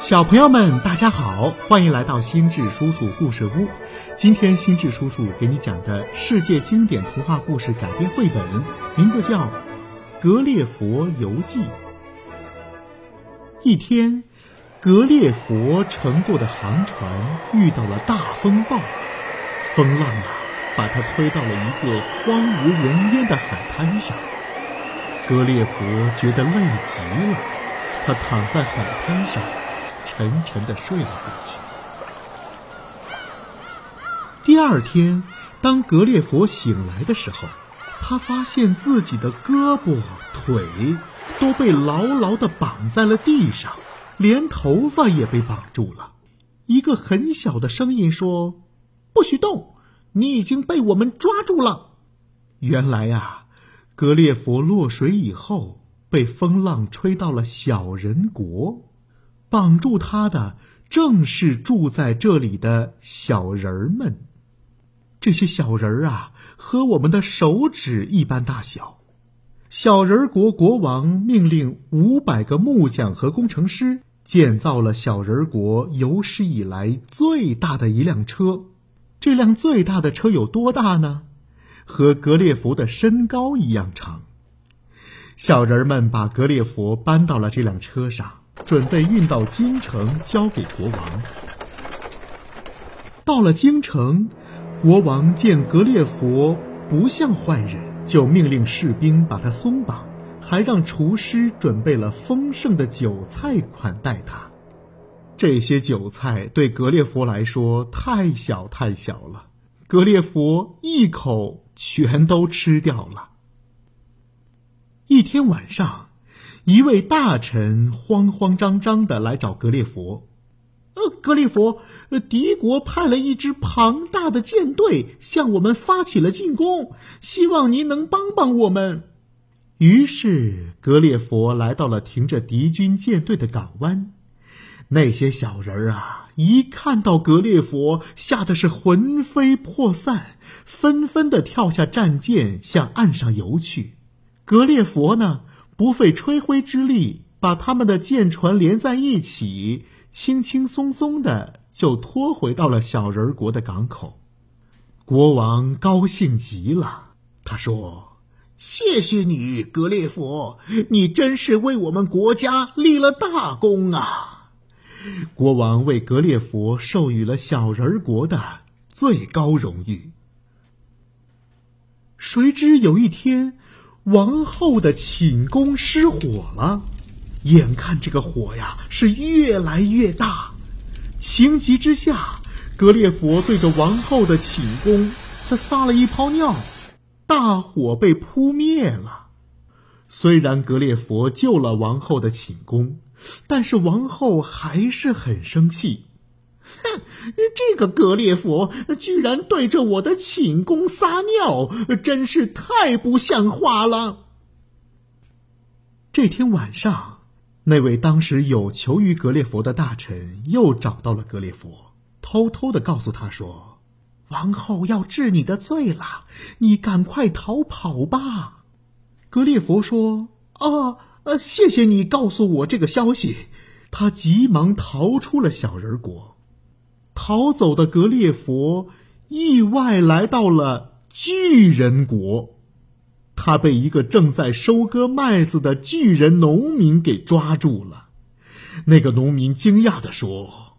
小朋友们，大家好，欢迎来到心智叔叔故事屋。今天心智叔叔给你讲的世界经典童话故事改编绘本，名字叫《格列佛游记》。一天，格列佛乘坐的航船遇到了大风暴，风浪啊，把他推到了一个荒无人烟的海滩上。格列佛觉得累极了，他躺在海滩上。沉沉的睡了过去。第二天，当格列佛醒来的时候，他发现自己的胳膊、腿都被牢牢的绑在了地上，连头发也被绑住了。一个很小的声音说：“不许动，你已经被我们抓住了。”原来呀，格列佛落水以后，被风浪吹到了小人国。绑住他的正是住在这里的小人儿们。这些小人儿啊，和我们的手指一般大小。小人国国王命令五百个木匠和工程师建造了小人国有史以来最大的一辆车。这辆最大的车有多大呢？和格列佛的身高一样长。小人们把格列佛搬到了这辆车上。准备运到京城，交给国王。到了京城，国王见格列佛不像坏人，就命令士兵把他松绑，还让厨师准备了丰盛的酒菜款待他。这些酒菜对格列佛来说太小太小了，格列佛一口全都吃掉了。一天晚上。一位大臣慌慌张张的来找格列佛，呃，格列佛，呃敌国派了一支庞大的舰队向我们发起了进攻，希望您能帮帮我们。于是格列佛来到了停着敌军舰队的港湾，那些小人儿啊，一看到格列佛，吓得是魂飞魄散，纷纷的跳下战舰向岸上游去。格列佛呢？不费吹灰之力，把他们的舰船连在一起，轻轻松松的就拖回到了小人国的港口。国王高兴极了，他说：“谢谢你，格列佛，你真是为我们国家立了大功啊！”国王为格列佛授予了小人国的最高荣誉。谁知有一天。王后的寝宫失火了，眼看这个火呀是越来越大，情急之下，格列佛对着王后的寝宫，他撒了一泡尿，大火被扑灭了。虽然格列佛救了王后的寝宫，但是王后还是很生气。这个格列佛居然对着我的寝宫撒尿，真是太不像话了。这天晚上，那位当时有求于格列佛的大臣又找到了格列佛，偷偷的告诉他说：“王后要治你的罪了，你赶快逃跑吧。”格列佛说：“啊，呃，谢谢你告诉我这个消息。”他急忙逃出了小人国。逃走的格列佛意外来到了巨人国，他被一个正在收割麦子的巨人农民给抓住了。那个农民惊讶地说：“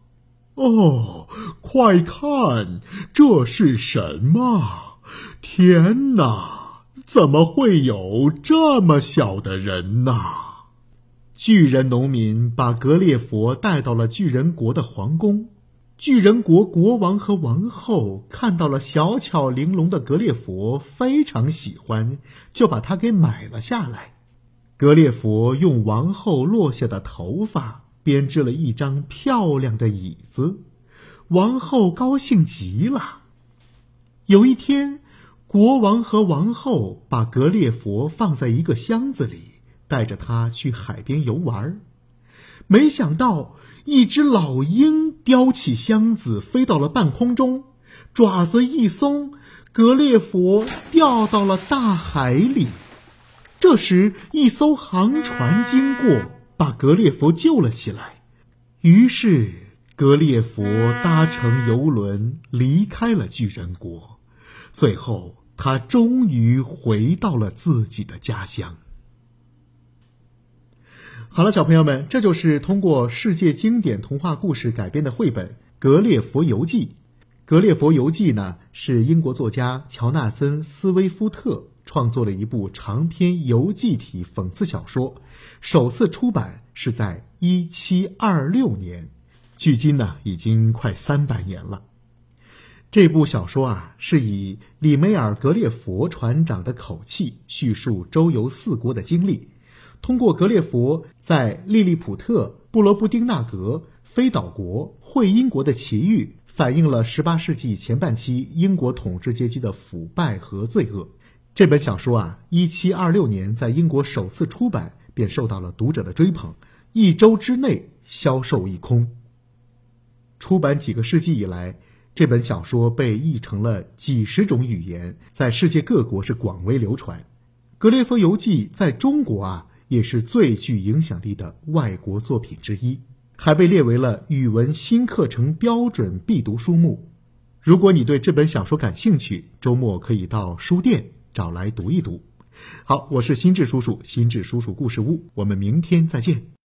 哦，快看，这是什么？天哪，怎么会有这么小的人呢？”巨人农民把格列佛带到了巨人国的皇宫。巨人国国王和王后看到了小巧玲珑的格列佛，非常喜欢，就把它给买了下来。格列佛用王后落下的头发编织了一张漂亮的椅子，王后高兴极了。有一天，国王和王后把格列佛放在一个箱子里，带着他去海边游玩，没想到。一只老鹰叼起箱子飞到了半空中，爪子一松，格列佛掉到了大海里。这时，一艘航船经过，把格列佛救了起来。于是，格列佛搭乘游轮离开了巨人国，最后他终于回到了自己的家乡。好了，小朋友们，这就是通过世界经典童话故事改编的绘本《格列佛游记》。《格列佛游记》呢，是英国作家乔纳森·斯威夫特创作了一部长篇游记体讽刺小说，首次出版是在一七二六年。距今呢，已经快三百年了。这部小说啊，是以里梅尔·格列佛船长的口气叙述周游四国的经历，通过格列佛在利利普特、布罗布丁纳格、飞岛国、会英国的奇遇，反映了十八世纪前半期英国统治阶级的腐败和罪恶。这本小说啊一七二六年在英国首次出版，便受到了读者的追捧，一周之内销售一空。出版几个世纪以来，这本小说被译成了几十种语言，在世界各国是广为流传。《格列佛游记》在中国啊，也是最具影响力的外国作品之一，还被列为了语文新课程标准必读书目。如果你对这本小说感兴趣，周末可以到书店找来读一读。好，我是心智叔叔，心智叔叔故事屋，我们明天再见。